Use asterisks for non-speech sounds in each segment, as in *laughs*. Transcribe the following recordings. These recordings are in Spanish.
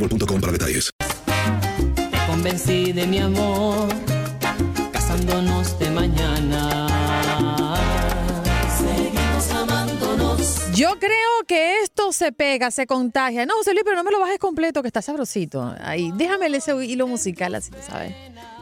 boostmobile.com para detalles. Te convencí de mi amor, casándonos de mañana. Seguimos amándonos. Yo creo que esto se pega, se contagia. No, José Luis, pero no me lo bajes completo, que está sabrosito. Ahí, déjame ese hilo musical, así, ¿sabes?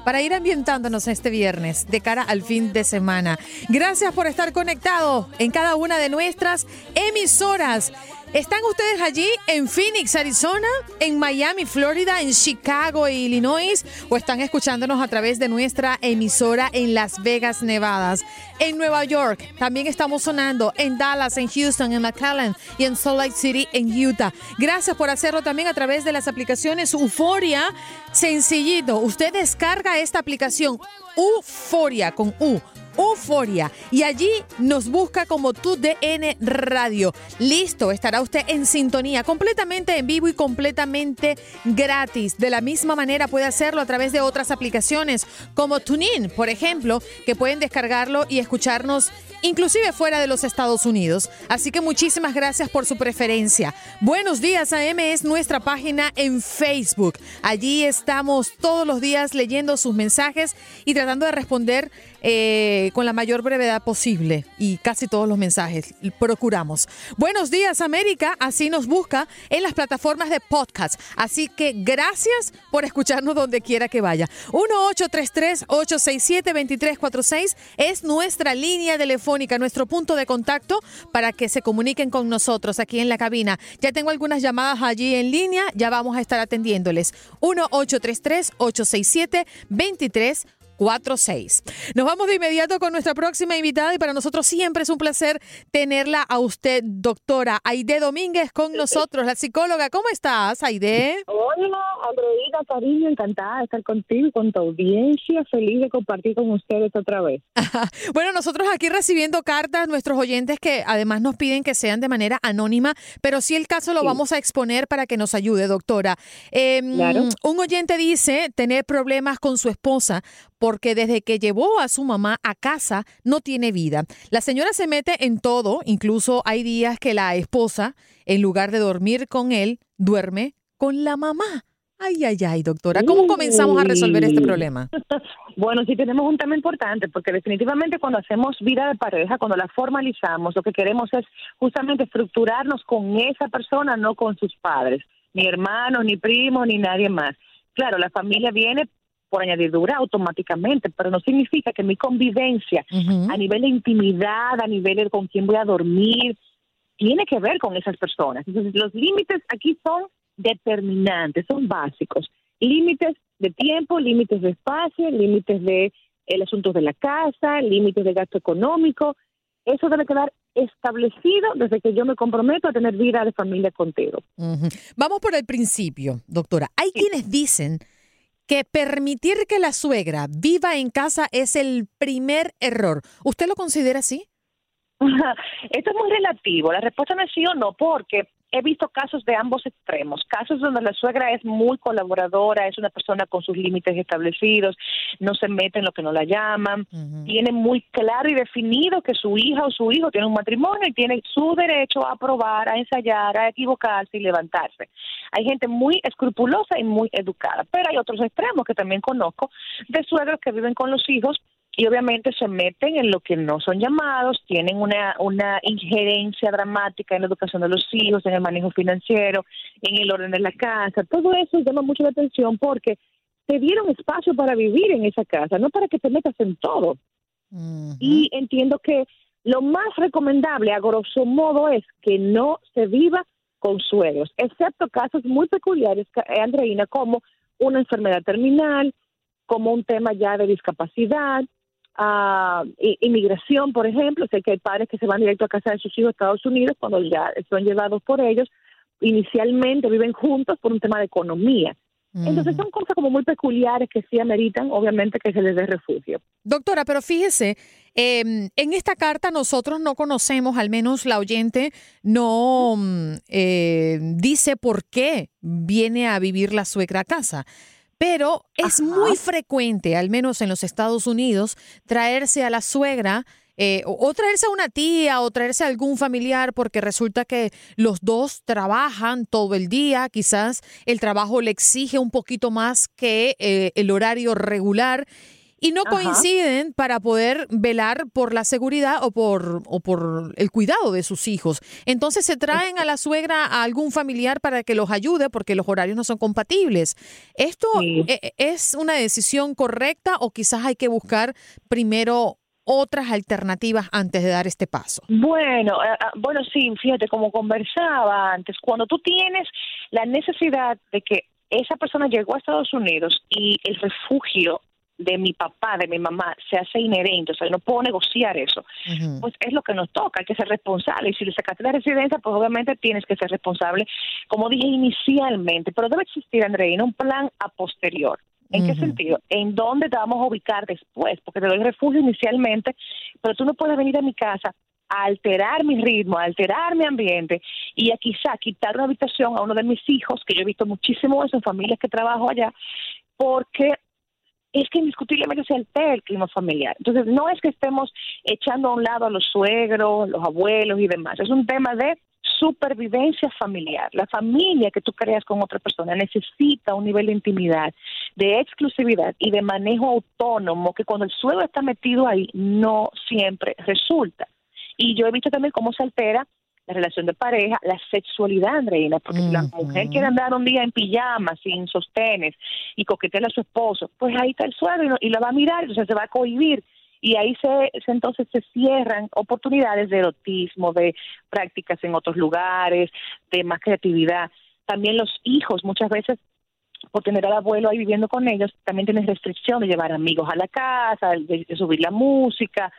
Para ir ambientándonos este viernes de cara al fin de semana. Gracias por estar conectado en cada una de nuestras emisoras. ¿Están ustedes allí en Phoenix, Arizona, en Miami, Florida, en Chicago, Illinois? ¿O están escuchándonos a través de nuestra emisora en Las Vegas, Nevada? En Nueva York también estamos sonando, en Dallas, en Houston, en McAllen y en Salt Lake City, en Utah. Gracias por hacerlo también a través de las aplicaciones Euforia. Sencillito, usted descarga esta aplicación Euforia con U. Euforia y allí nos busca como tu DN Radio. Listo, estará usted en sintonía, completamente en vivo y completamente gratis. De la misma manera puede hacerlo a través de otras aplicaciones como TuneIn, por ejemplo, que pueden descargarlo y escucharnos inclusive fuera de los Estados Unidos. Así que muchísimas gracias por su preferencia. Buenos días AM es nuestra página en Facebook. Allí estamos todos los días leyendo sus mensajes y tratando de responder eh, con la mayor brevedad posible y casi todos los mensajes procuramos. Buenos días América, así nos busca en las plataformas de podcast. Así que gracias por escucharnos donde quiera que vaya. 1-833-867-2346 es nuestra línea telefónica, nuestro punto de contacto para que se comuniquen con nosotros aquí en la cabina. Ya tengo algunas llamadas allí en línea, ya vamos a estar atendiéndoles. 1-833-867-2346. 46. Nos vamos de inmediato con nuestra próxima invitada y para nosotros siempre es un placer tenerla a usted, doctora Aide Domínguez, con nosotros, la psicóloga. ¿Cómo estás, Aide? Hola, Andreina, cariño, encantada de estar contigo, con tu audiencia, feliz de compartir con ustedes otra vez. *laughs* Bueno, nosotros aquí recibiendo cartas, nuestros oyentes que además nos piden que sean de manera anónima, pero si el caso lo Sí. vamos a exponer para que nos ayude, doctora. Em, Claro. Un oyente dice tener problemas con su esposa porque desde que llevó a su mamá a casa no tiene vida. La señora se mete en todo, incluso hay días que la esposa, en lugar de dormir con él, duerme con la mamá. Ay, ay, ay, doctora, ¿cómo comenzamos a resolver este problema? *laughs* Bueno, sí tenemos un tema importante, porque definitivamente cuando hacemos vida de pareja, cuando la formalizamos, lo que queremos es justamente estructurarnos con esa persona, no con sus padres, ni hermanos, ni primos, ni nadie más. Claro, la familia viene por añadidura automáticamente, pero no significa que mi convivencia a nivel de intimidad, a nivel de con quién voy a dormir, tiene que ver con esas personas. Entonces, los límites aquí son determinantes, son básicos. Límites de tiempo, límites de espacio, límites de el asunto de la casa, límites de gasto económico. Eso debe quedar establecido desde que yo me comprometo a tener vida de familia contigo. Vamos por el principio, doctora. Hay quienes dicen que permitir que la suegra viva en casa es el primer error. ¿Usted lo considera así? *laughs* Esto es muy relativo. La respuesta no es sí o no, porque he visto casos de ambos extremos. Casos donde la suegra es muy colaboradora, es una persona con sus límites establecidos, no se mete en lo que no la llaman, tiene muy claro y definido que su hija o su hijo tiene un matrimonio y tiene su derecho a probar, a ensayar, a equivocarse y levantarse. Hay gente muy escrupulosa y muy educada, pero hay otros extremos que también conozco de suegros que viven con los hijos y obviamente se meten en lo que no son llamados, tienen una, una injerencia dramática en la educación de los hijos, en el manejo financiero, en el orden de la casa. Todo eso llama mucho la atención porque te dieron espacio para vivir en esa casa, no para que te metas en todo. Y entiendo que lo más recomendable, a grosso modo, es que no se viva con suegros, excepto casos muy peculiares, eh, Andreina, como una enfermedad terminal, como un tema ya de discapacidad, i- inmigración, por ejemplo. Sé que hay padres que se van directo a casa de sus hijos a Estados Unidos cuando ya son llevados por ellos. Inicialmente viven juntos por un tema de economía. Entonces son cosas como muy peculiares que sí ameritan, obviamente, que se les dé refugio. Doctora, pero fíjese, eh, en esta carta nosotros no conocemos, al menos la oyente no mm, eh, dice por qué viene a vivir la suegra a casa. Pero es muy frecuente, al menos en los Estados Unidos, traerse a la suegra eh, o, o traerse a una tía o traerse a algún familiar porque resulta que los dos trabajan todo el día, quizás el trabajo le exige un poquito más que eh, el horario regular y no Ajá. coinciden para poder velar por la seguridad o por, o por el cuidado de sus hijos. Entonces se traen a la suegra a algún familiar para que los ayude porque los horarios no son compatibles. ¿Esto e- es una decisión correcta o quizás hay que buscar primero otras alternativas antes de dar este paso? Bueno, eh, ah, bueno, sí, fíjate, como conversaba antes, cuando tú tienes la necesidad de que esa persona llegó a Estados Unidos y el refugio de mi papá, de mi mamá, se hace inherente, o sea, yo no puedo negociar eso, pues es lo que nos toca, hay que ser responsable. Y si le sacaste la residencia, pues obviamente tienes que ser responsable, como dije inicialmente, pero debe existir, Andreina, un plan a posterior. ¿En qué sentido? ¿En dónde te vamos a ubicar después? Porque te doy refugio inicialmente, pero tú no puedes venir a mi casa a alterar mi ritmo, a alterar mi ambiente y a quizá quitar una habitación a uno de mis hijos, que yo he visto muchísimo eso en familias que trabajo allá, porque es que indiscutiblemente se altera el clima familiar. Entonces, no es que estemos echando a un lado a los suegros, los abuelos y demás. Es un tema de supervivencia familiar. La familia que tú creas con otra persona necesita un nivel de intimidad, de exclusividad y de manejo autónomo que cuando el suegro está metido ahí no siempre resulta. Y yo he visto también cómo se altera la relación de pareja, la sexualidad, Andreina, porque si la mujer quiere andar un día en pijama, sin sostenes, y coquetear a su esposo, pues ahí está el suegro y, no- y la va a mirar, entonces se va a cohibir. Y ahí se, se- entonces se cierran oportunidades de erotismo, de prácticas en otros lugares, de más creatividad. También los hijos muchas veces por tener al abuelo ahí viviendo con ellos, también tienes restricción de llevar amigos a la casa, de, subir la música,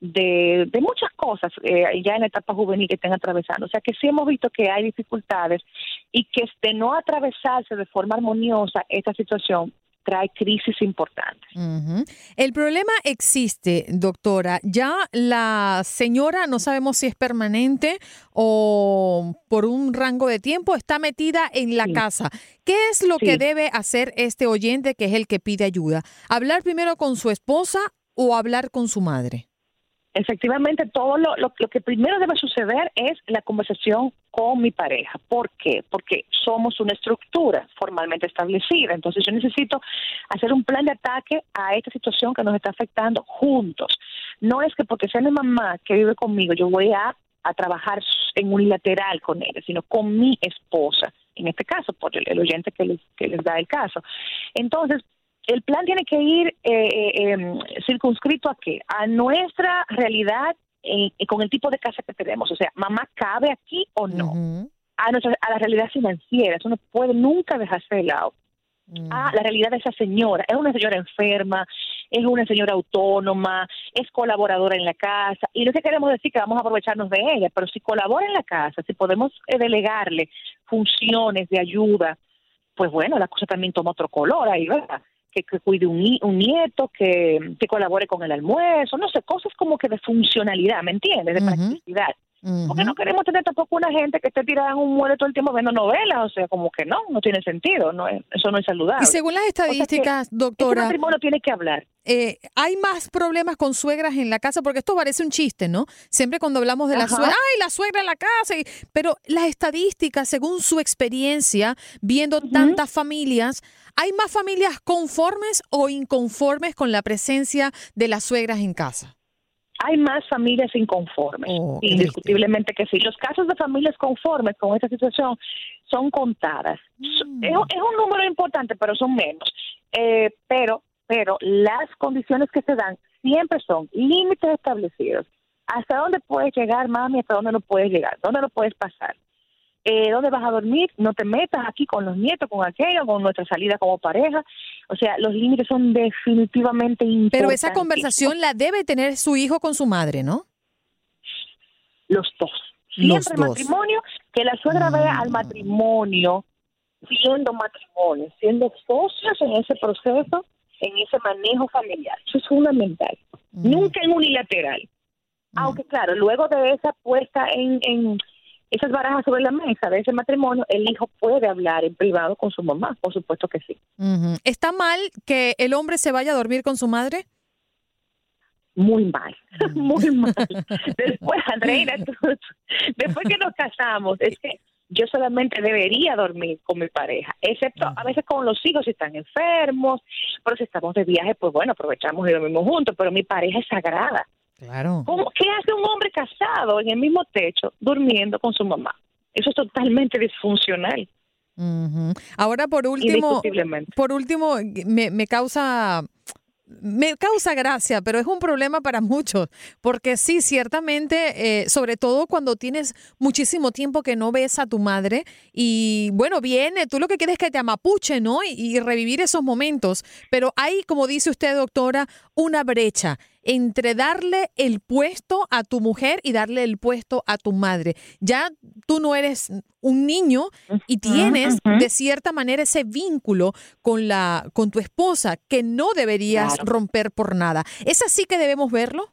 de, de muchas cosas eh, ya en la etapa juvenil que estén atravesando. O sea que sí hemos visto que hay dificultades y que de no atravesarse de forma armoniosa esta situación trae crisis importantes. El problema existe, doctora. Ya la señora, no sabemos si es permanente o por un rango de tiempo, está metida en la casa. ¿Qué es lo que debe hacer este oyente que es el que pide ayuda? ¿Hablar primero con su esposa o hablar con su madre? Efectivamente, todo lo, que primero debe suceder es la conversación con mi pareja. ¿Por qué? Porque somos una estructura formalmente establecida. Entonces yo necesito hacer un plan de ataque a esta situación que nos está afectando juntos. No es que porque sea mi mamá que vive conmigo, yo voy a, a trabajar en unilateral con ella, sino con mi esposa, en este caso, por el, el oyente que les, que les da el caso. Entonces, el plan tiene que ir eh, eh, em, circunscrito a qué? A nuestra realidad eh, con el tipo de casa que tenemos. O sea, mamá cabe aquí o no. a, nuestra, a la realidad financiera. Eso no puede nunca dejarse de lado. A la realidad de esa señora. Es una señora enferma, es una señora autónoma, es colaboradora en la casa. Y no es que queremos decir que vamos a aprovecharnos de ella, pero si colabora en la casa, si podemos eh, delegarle funciones de ayuda, pues bueno, la cosa también toma otro color ahí, ¿verdad? Que, que cuide un, ni- un nieto, que, que colabore con el almuerzo, no sé, cosas como que de funcionalidad, ¿me entiendes? De practicidad. Porque no queremos tener tampoco una gente que esté tirada en un mueble todo el tiempo viendo novelas, o sea, como que no, no tiene sentido, no es- eso no es saludable. Y según las O sea estadísticas, doctora, Ese matrimonio tiene que hablar. Eh, hay más problemas con suegras en la casa, porque esto parece un chiste, ¿no? Siempre cuando hablamos de la Ajá. suegra, ¡ay, la suegra en la casa! y- pero las estadísticas, según su experiencia, viendo tantas familias, ¿hay más familias conformes o inconformes con la presencia de las suegras en casa? Hay más familias inconformes, Oh, indiscutiblemente que sí. Los casos de familias conformes con esta situación son contadas. Mm. Es, un- es un número importante, pero son menos. Eh, pero, pero las condiciones que se dan siempre son límites establecidos. ¿Hasta dónde puedes llegar, mami? ¿Hasta dónde no puedes llegar? ¿Dónde no puedes pasar? Eh, ¿Dónde vas a dormir? No te metas aquí con los nietos, con aquello, con nuestra salida como pareja. O sea, los límites son definitivamente importantes. Pero esa conversación la debe tener su hijo con su madre, ¿no? los dos. Los Siempre el dos. matrimonio, que la suegra vea al matrimonio siendo matrimonio, siendo socios en ese proceso, en ese manejo familiar. Eso es fundamental. Nunca en unilateral. Aunque claro, luego de esa puesta en, en esas barajas sobre la mesa de ese matrimonio, el hijo puede hablar en privado con su mamá, por supuesto que sí. ¿Está mal que el hombre se vaya a dormir con su madre? muy mal, *laughs* muy mal. Después, Andreina, después que nos casamos, es que yo solamente debería dormir con mi pareja, excepto a veces con los hijos si están enfermos, pero si estamos de viaje, pues bueno, aprovechamos y dormimos juntos, pero mi pareja es sagrada. Claro. ¿Cómo, ¿Qué hace un hombre casado en el mismo techo durmiendo con su mamá? Eso es totalmente disfuncional. Ahora, por último, por último, me, me causa me causa gracia, pero es un problema para muchos, porque sí, ciertamente, eh, sobre todo cuando tienes muchísimo tiempo que no ves a tu madre y bueno, viene, tú lo que quieres es que te amapuche, ¿no? Y, y revivir esos momentos, pero hay, como dice usted, doctora, una brecha entre darle el puesto a tu mujer y darle el puesto a tu madre. Ya tú no eres un niño y tienes de cierta manera ese vínculo con la con tu esposa que no deberías Claro. romper por nada. ¿Es así que debemos verlo?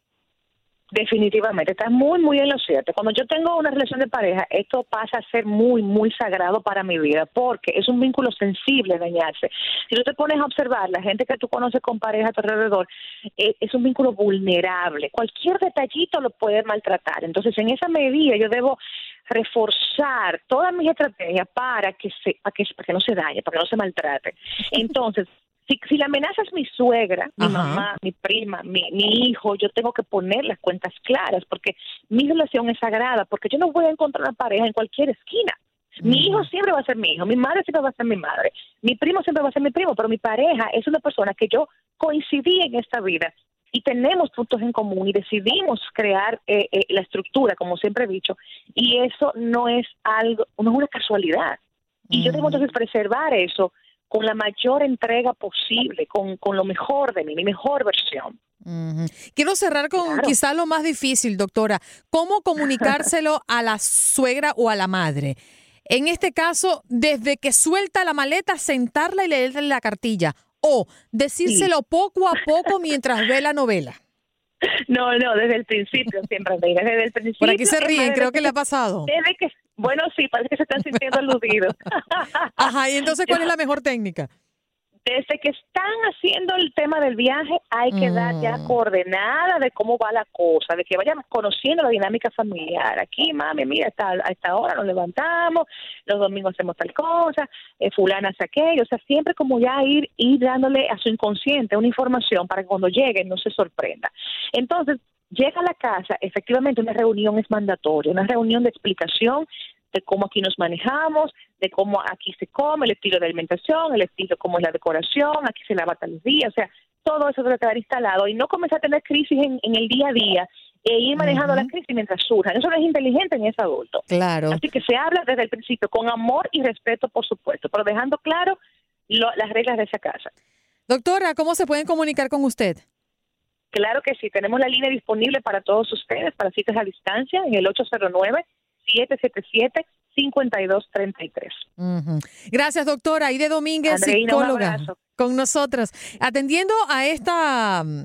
Definitivamente, estás muy, muy en lo cierto. Cuando yo tengo una relación de pareja, esto pasa a ser muy, muy sagrado para mi vida, porque es un vínculo sensible dañarse. Si tú te pones a observar, la gente que tú conoces con pareja a tu alrededor, eh, es un vínculo vulnerable. Cualquier detallito lo puede maltratar. Entonces, en esa medida, yo debo reforzar todas mis estrategias para que, se, para que, para que no se dañe, para que no se maltrate. *laughs* Entonces, si, si la amenaza es mi suegra, mi Ajá. mamá, mi prima, mi, mi hijo, yo tengo que poner las cuentas claras porque mi relación es sagrada, porque yo no voy a encontrar una pareja en cualquier esquina. Mi hijo siempre va a ser mi hijo, mi madre siempre va a ser mi madre, mi primo siempre va a ser mi primo, pero mi pareja es una persona que yo coincidí en esta vida y tenemos puntos en común y decidimos crear eh, eh, la estructura, como siempre he dicho, y eso no es algo, no es una casualidad. Y yo tengo entonces preservar eso con la mayor entrega posible, con, con lo mejor de mí, mi mejor versión. Quiero cerrar con Claro. quizá lo más difícil, doctora. ¿Cómo comunicárselo *laughs* a la suegra o a la madre? En este caso, desde que suelta la maleta, sentarla y leerle la cartilla. O decírselo poco a poco mientras ve la novela. *laughs* No, no, desde el principio siempre, desde el principio. Por aquí se ríen, creo que le ha pasado. Desde que, bueno, sí, parece que se están sintiendo aludidos. *laughs* Ajá, y entonces, ¿cuál es la mejor técnica? Desde que están haciendo el tema del viaje, hay que dar ya Mm. coordenada de cómo va la cosa, de que vayan conociendo la dinámica familiar. Aquí, mami, mira, hasta, a esta hora nos levantamos, los domingos hacemos tal cosa, eh, fulana hace aquello. O sea, siempre como ya ir, ir dándole a su inconsciente una información para que cuando llegue no se sorprenda. Entonces, llega a la casa, efectivamente una reunión es mandatoria, una reunión de explicación de cómo aquí nos manejamos, de cómo aquí se come, el estilo de alimentación, el estilo cómo es la decoración, aquí se lava tal día, o sea, todo eso debe quedar instalado y no comenzar a tener crisis en, en el día a día e ir manejando la crisis mientras surjan. Eso no es inteligente ni es adulto. Claro. Así que se habla desde el principio con amor y respeto, por supuesto, pero dejando claro lo- las reglas de esa casa. Doctora, ¿cómo se pueden comunicar con usted? Claro que sí, tenemos la línea disponible para todos ustedes, para citas a distancia, en el 809-777-5233. Ujú. Gracias, doctora. Aide Domínguez, Andreina, psicóloga, con nosotros. Atendiendo a esta, mm,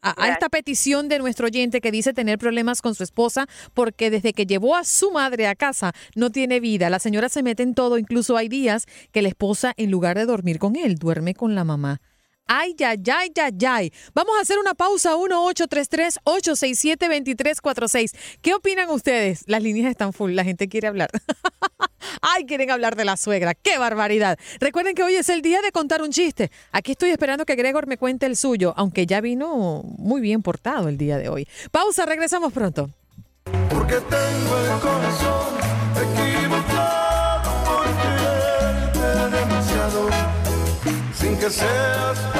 a esta petición de nuestro oyente que dice tener problemas con su esposa porque desde que llevó a su madre a casa no tiene vida. La señora se mete en todo, incluso hay días que la esposa, en lugar de dormir con él, duerme con la mamá. Ay, ay, ay, ay, ay. Vamos a hacer una pausa 1-833-867-2346. ¿Qué opinan ustedes? Las líneas están full, la gente quiere hablar. *laughs* Ay, quieren hablar de la suegra. ¡Qué barbaridad! Recuerden que hoy es el día de contar un chiste. Aquí estoy esperando que Gregor me cuente el suyo, aunque ya vino muy bien portado el día de hoy. Pausa, regresamos pronto. Porque tengo el corazón equivocado demasiado sin que seas